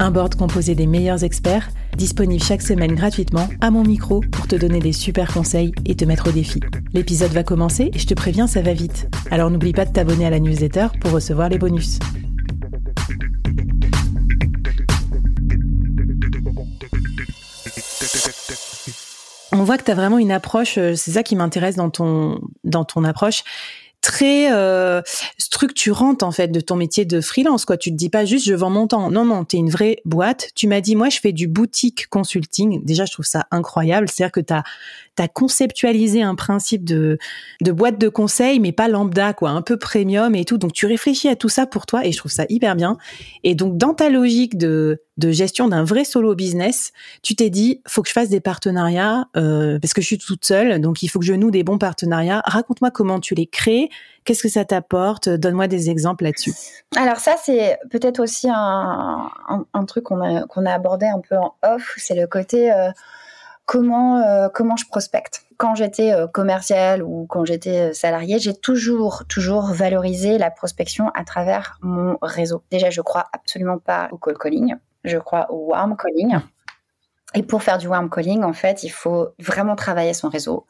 Un board composé des meilleurs experts, disponible chaque semaine gratuitement à mon micro pour te donner des super conseils et te mettre au défi. L'épisode va commencer et je te préviens, ça va vite. Alors n'oublie pas de t'abonner à la newsletter pour recevoir les bonus. On voit que tu as vraiment une approche, euh, c'est ça qui m'intéresse dans ton, dans ton approche, très euh, structurante en fait de ton métier de freelance quoi. Tu te dis pas juste je vends mon temps. Non non tu une vraie boîte. Tu m'as dit moi je fais du boutique consulting. Déjà je trouve ça incroyable. C'est-à-dire que tu tu conceptualisé un principe de, boîte de conseil, mais pas lambda, quoi, un peu premium et tout. Donc, tu réfléchis à tout ça pour toi et je trouve ça hyper bien. Et donc, dans ta logique de, gestion d'un vrai solo business, tu t'es dit, faut que je fasse des partenariats euh, parce que je suis toute seule, donc il faut que je noue des bons partenariats. Raconte-moi comment tu les crées, qu'est-ce que ça t'apporte, donne-moi des exemples là-dessus. Alors ça, c'est peut-être aussi un, truc qu'on a, qu'on a abordé un peu en off, c'est le côté... Euh, comment euh, comment je prospecte. Quand j'étais euh, commercial ou quand j'étais euh, salarié, j'ai toujours toujours valorisé la prospection à travers mon réseau. Déjà, je crois absolument pas au call calling, je crois au warm calling. Et pour faire du warm calling, en fait, il faut vraiment travailler son réseau.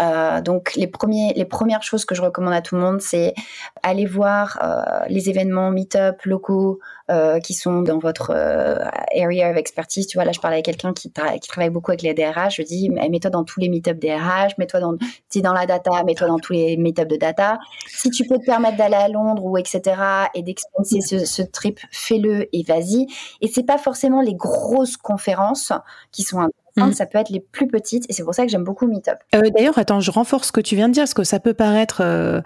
Euh, donc les premiers, les premières choses que je recommande à tout le monde, c'est aller voir euh, les événements meet-up locaux euh, qui sont dans votre area of expertise. Tu vois, là, je parlais avec quelqu'un qui, travaille beaucoup avec les DRH. Je dis, mets-toi dans tous les meet-up DRH, mets-toi dans, dans la data, mets-toi dans tous les meet-up de data. Si tu peux te permettre d'aller à Londres ou etc. et d'expenser ce, trip, fais-le et vas-y. Et c'est pas forcément les grosses conférences qui sont Mm. ça peut être les plus petites, et c'est pour ça que j'aime beaucoup Meetup. Euh, D'ailleurs, attends, je renforce ce que tu viens de dire, parce que ça peut paraître euh,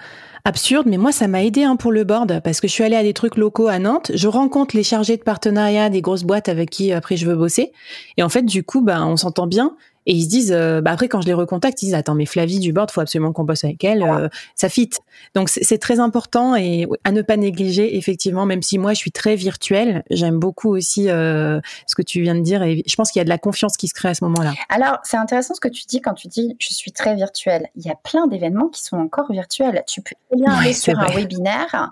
absurde, mais moi, ça m'a aidé hein, pour le board, parce que je suis allée à des trucs locaux à Nantes, je rencontre les chargés de partenariat des grosses boîtes avec qui après je veux bosser, et en fait, du coup, bah, on s'entend bien, et ils se disent, euh, bah après quand je les recontacte, ils disent attends mais Flavie du board, faut absolument qu'on bosse avec elle, euh, ça fit. Donc c'est très important et à ne pas négliger effectivement, même si moi je suis très virtuelle, j'aime beaucoup aussi euh, ce que tu viens de dire et je pense qu'il y a de la confiance qui se crée à ce moment-là. Alors c'est intéressant ce que tu dis quand tu dis je suis très virtuelle. Il y a plein d'événements qui sont encore virtuels. Tu peux bien aller sur un webinaire.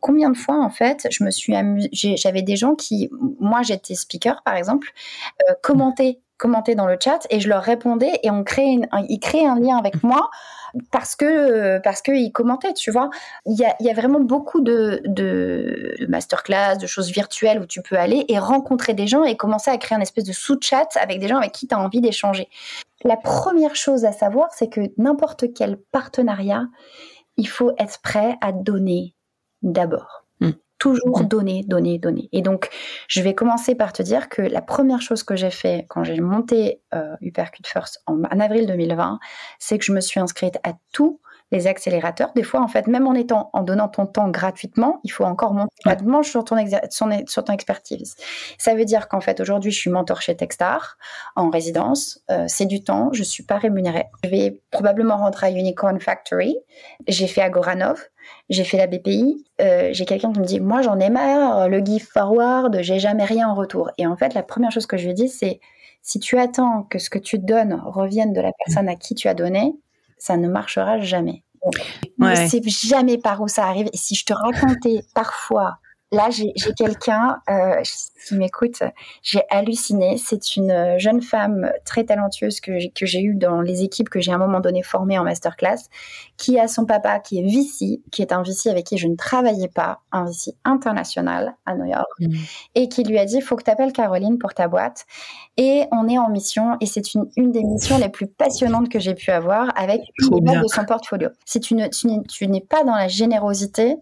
Combien de fois en fait je me suis amusée, j'avais des gens qui, moi j'étais speaker par exemple, commentaient commentaient dans le chat et je leur répondais et on crée ils créaient un lien avec moi parce que parce qu'ils commentaient, tu vois. Il y a, y a vraiment beaucoup de, de, masterclass, de choses virtuelles où tu peux aller et rencontrer des gens et commencer à créer un espèce de sous-chat avec des gens avec qui tu as envie d'échanger. La première chose à savoir, c'est que n'importe quel partenariat, il faut être prêt à donner d'abord toujours donner, donner, donner. Et donc, je vais commencer par te dire que la première chose que j'ai fait quand j'ai monté euh, Hypercute First en, avril 2020, c'est que je me suis inscrite à tous les accélérateurs. Des fois, en fait, même en étant, en donnant ton temps gratuitement, il faut encore monter la sur ton, sur, ton expertise. Ça veut dire qu'en fait, aujourd'hui, je suis mentor chez Techstar en résidence. Euh, c'est du temps. Je suis pas rémunérée. Je vais probablement rentrer à Unicorn Factory. J'ai fait Agoranov. J'ai fait la BPI. Euh, j'ai quelqu'un qui me dit, moi, j'en ai marre. Le give forward, j'ai jamais rien en retour. Et en fait, la première chose que je lui dis, c'est si tu attends que ce que tu donnes revienne de la personne à qui tu as donné, ça ne marchera jamais. On ne sais jamais par où ça arrive. Et si je te racontais parfois là, j'ai quelqu'un euh, qui m'écoute. J'ai halluciné. C'est une jeune femme très talentueuse que j'ai eue dans les équipes que j'ai à un moment donné formées en masterclass, qui a son papa qui est VC, qui est un VC avec qui je ne travaillais pas, un VC international à New York, mmh. et qui lui a dit, il faut que tu appelles Caroline pour ta boîte. Et on est en mission, et c'est une, une des missions les plus passionnantes que j'ai pu avoir avec une de son portfolio. Si tu n'es tu n'es pas dans la générosité,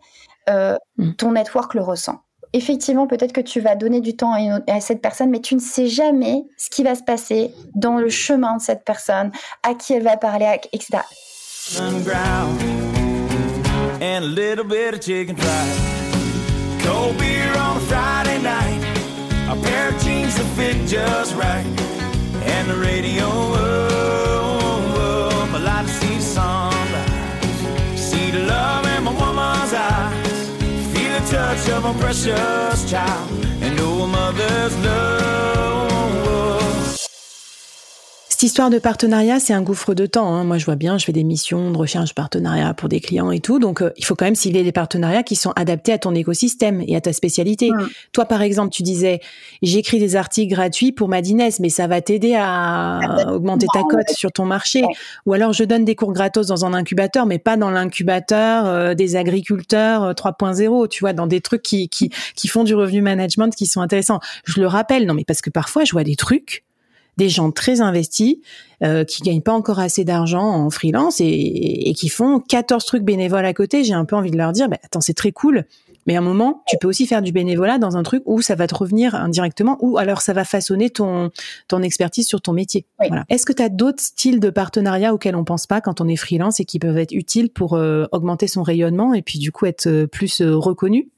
euh, mm. ton network le ressent. Effectivement, peut-être que tu vas donner du temps à, cette personne, mais tu ne sais jamais ce qui va se passer dans le chemin de cette personne, à qui elle va parler, etc. of a precious child and no mother's love. Cette histoire de partenariat, c'est un gouffre de temps. Hein. Moi, je vois bien, je fais des missions de recherche partenariat pour des clients et tout. Donc, euh, il faut quand même cibler des partenariats qui sont adaptés à ton écosystème et à ta spécialité. Toi, par exemple, tu disais, j'écris des articles gratuits pour Madines, mais ça va t'aider à augmenter ta cote sur ton marché. Ou alors, je donne des cours gratos dans un incubateur, mais pas dans l'incubateur euh, des agriculteurs 3.0, euh, tu vois, dans des trucs qui, qui, qui font du revenu management qui sont intéressants. Je le rappelle, non, mais parce que parfois, je vois des trucs des gens très investis euh, qui gagnent pas encore assez d'argent en freelance et, qui font 14 trucs bénévoles à côté. J'ai un peu envie de leur dire, bah, attends, c'est très cool, mais à un moment, tu peux aussi faire du bénévolat dans un truc où ça va te revenir indirectement ou alors ça va façonner ton, ton expertise sur ton métier. Voilà. Est-ce que tu as d'autres styles de partenariat auxquels on pense pas quand on est freelance et qui peuvent être utiles pour euh, augmenter son rayonnement et puis du coup être euh, plus reconnu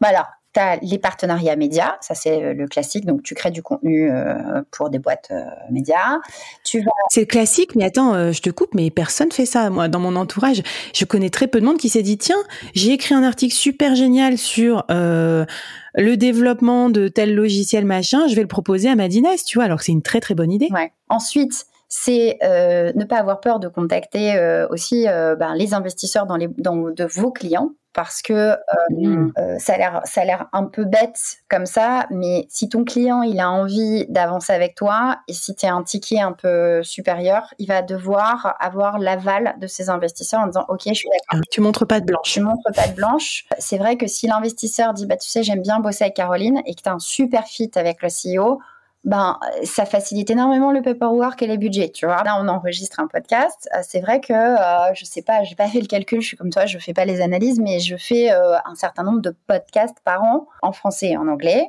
bah alors, tu as les partenariats médias, ça c'est euh, le classique, donc tu crées du contenu euh, pour des boîtes euh, médias. Tu vas... C'est classique, mais attends, je te coupe, mais personne fait ça. Moi, dans mon entourage, je connais très peu de monde qui s'est dit, tiens, j'ai écrit un article super génial sur le développement de tel logiciel machin, je vais le proposer à Madines, tu vois, alors que c'est une très très bonne idée. Ouais. Ensuite, c'est ne pas avoir peur de contacter aussi ben, les investisseurs dans les, dans, de vos clients parce que euh, mmh. euh, ça a l'air ça a l'air un peu bête comme ça, mais si ton client il a envie d'avancer avec toi et si tu es un ticket un peu supérieur, il va devoir avoir l'aval de ses investisseurs en disant OK, je suis d'accord. Tu montres pas de blanche. Tu montres pas de blanche. C'est vrai que si l'investisseur dit bah tu sais j'aime bien bosser avec Caroline et que tu as un super fit avec le CEO, ben, ça facilite énormément le paperwork et les budgets, tu vois. Là, on enregistre un podcast. Euh, c'est vrai que, euh, je sais pas, j'ai pas fait le calcul, je suis comme toi, je fais pas les analyses, mais je fais euh, un certain nombre de podcasts par an, en français et en anglais.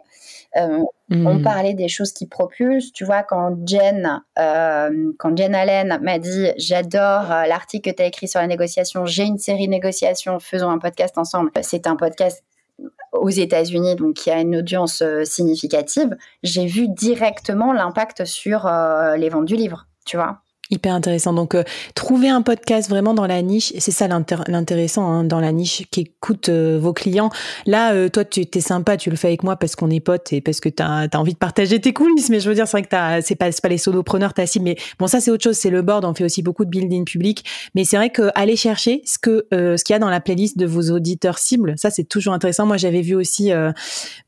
Euh, On hmm. parlait des choses qui propulsent. Tu vois, quand Jen, quand Jen Allen m'a dit J'adore l'article que tu as écrit sur la négociation, j'ai une série de négociations, faisons un podcast ensemble. C'est un podcast aux États-Unis, donc qui a une audience euh, significative, j'ai vu directement l'impact sur euh, les ventes du livre, tu vois. Hyper intéressant. Donc, euh, trouver un podcast vraiment dans la niche, c'est ça l'intéressant, hein, dans la niche qui écoute euh, vos clients. Là, euh, toi, tu es sympa, tu le fais avec moi parce qu'on est potes et parce que tu as, envie de partager tes coulisses. Mais je veux dire, c'est vrai que c'est pas, pas les solopreneurs, ta cible. Mais bon, ça, c'est autre chose, c'est le board. On fait aussi beaucoup de building public. Mais c'est vrai que aller chercher ce que ce qu'il y a dans la playlist de vos auditeurs cibles, ça, c'est toujours intéressant. Moi, j'avais vu aussi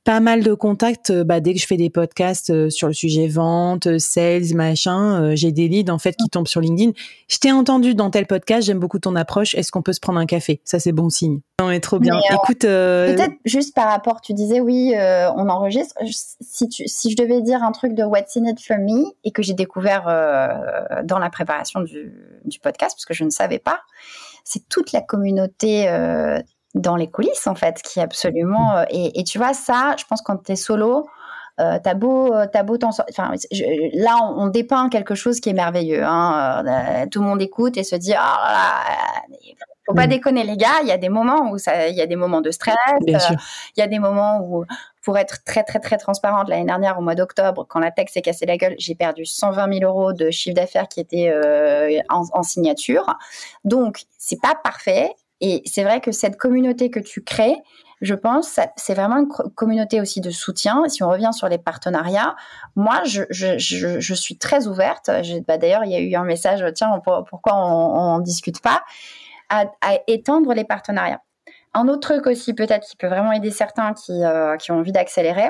pas mal de contacts bah, dès que je fais des podcasts sur le sujet vente, sales, machin. j'ai des leads, en fait, qui tombe sur LinkedIn. Je t'ai entendu dans tel podcast, j'aime beaucoup ton approche. Est-ce qu'on peut se prendre un café? Ça, c'est bon signe. Non, mais trop bien. Euh, Écoute, euh, peut-être juste par rapport, tu disais oui, euh, on enregistre. Si, tu, si je devais dire un truc de What's in it for me et que j'ai découvert dans la préparation du, du, podcast, parce que je ne savais pas, c'est toute la communauté dans les coulisses en fait qui est absolument et, et, tu vois ça je pense quand tu es solo euh, t'as beau, euh, t'as beau enfin, là, on, dépeint quelque chose qui est merveilleux. Hein. Euh, tout le monde écoute et se dit, ah là, faut pas mm. déconner les gars. Il y a des moments où ça, il y a des moments de stress. Il y a des moments où, pour être très très très transparente, l'année dernière au mois d'octobre, quand la tech s'est cassée la gueule, j'ai perdu 120 000 euros de chiffre d'affaires qui était en, en, signature. Donc c'est pas parfait. Et c'est vrai que cette communauté que tu crées, je pense, c'est vraiment une communauté aussi de soutien. Si on revient sur les partenariats, moi, je, suis très ouverte. Bah, D'ailleurs, il y a eu un message, tiens, pourquoi on ne discute pas, à, étendre les partenariats. Un autre truc aussi, peut-être, qui peut vraiment aider certains qui, euh, ont envie d'accélérer,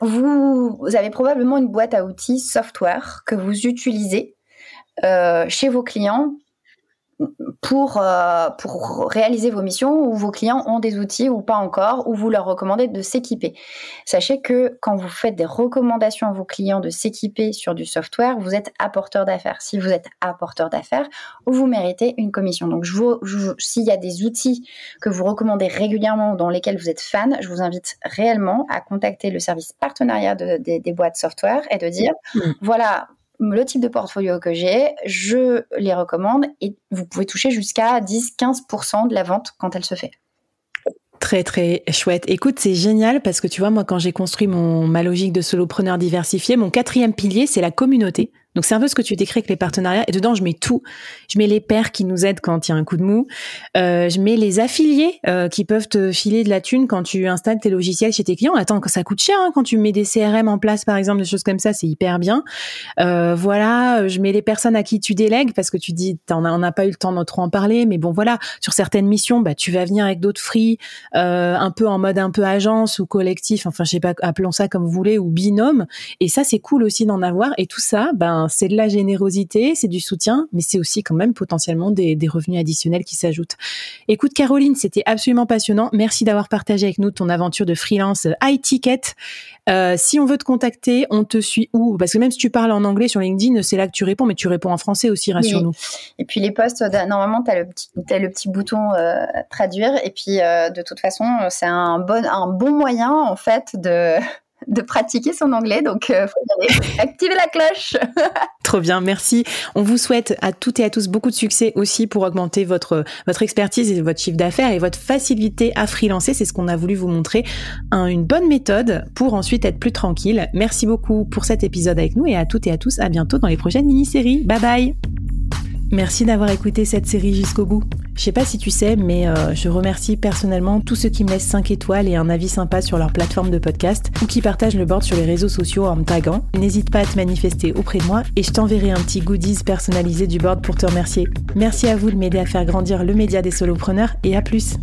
vous, vous, avez probablement une boîte à outils software que vous utilisez euh, chez vos clients pour, euh, pour réaliser vos missions où vos clients ont des outils ou pas encore, ou vous leur recommandez de s'équiper. Sachez que quand vous faites des recommandations à vos clients de s'équiper sur du software, vous êtes apporteur d'affaires. Si vous êtes apporteur d'affaires, vous méritez une commission. Donc, je vous, s'il y a des outils que vous recommandez régulièrement dans lesquels vous êtes fan, je vous invite réellement à contacter le service partenariat des boîtes software et de dire, mmh. voilà, le type de portfolio que j'ai, je les recommande et vous pouvez toucher jusqu'à 10-15% de la vente quand elle se fait. Très très chouette. Écoute, c'est génial parce que tu vois, moi quand j'ai construit mon ma logique de solopreneur diversifié, mon quatrième pilier, c'est la communauté. Donc c'est un peu ce que tu décris avec les partenariats. Et dedans, je mets tout. Je mets les pairs qui nous aident quand il y a un coup de mou. Euh, je mets les affiliés euh, qui peuvent te filer de la thune quand tu installes tes logiciels chez tes clients. Attends, ça coûte cher hein, quand tu mets des CRM en place, par exemple, des choses comme ça, c'est hyper bien. Euh, voilà, je mets les personnes à qui tu délègues parce que tu dis, on n'a pas eu le temps de trop en parler, mais bon voilà, sur certaines missions, bah tu vas venir avec d'autres free, euh, un peu en mode un peu agence ou collectif, enfin je sais pas, appelons ça comme vous voulez, ou binôme. Et ça c'est cool aussi d'en avoir. Et tout ça, ben c'est de la générosité, c'est du soutien, mais c'est aussi quand même potentiellement des, revenus additionnels qui s'ajoutent. Écoute Caroline, c'était absolument passionnant. Merci d'avoir partagé avec nous ton aventure de freelance iTicket. Euh, si on veut te contacter, on te suit où? Parce que même si tu parles en anglais sur LinkedIn, c'est là que tu réponds, mais tu réponds en français aussi, rassure-nous. Et puis les posts, normalement, tu as le petit, le petit bouton euh, traduire. Et puis euh, de toute façon, c'est un bon, un bon moyen en fait de de pratiquer son anglais. Donc, euh, faut activer la cloche. Trop bien, merci. On vous souhaite à toutes et à tous beaucoup de succès aussi pour augmenter votre votre expertise et votre chiffre d'affaires et votre facilité à freelancer. C'est ce qu'on a voulu vous montrer. une bonne méthode pour ensuite être plus tranquille. Merci beaucoup pour cet épisode avec nous et à toutes et à tous. À bientôt dans les prochaines mini-séries. Bye bye. Merci d'avoir écouté cette série jusqu'au bout. Je sais pas si tu sais, mais euh, je remercie personnellement tous ceux qui me laissent 5 étoiles et un avis sympa sur leur plateforme de podcast ou qui partagent le board sur les réseaux sociaux en me taguant. N'hésite pas à te manifester auprès de moi et je t'enverrai un petit goodies personnalisé du board pour te remercier. Merci à vous de m'aider à faire grandir le média des solopreneurs et à plus.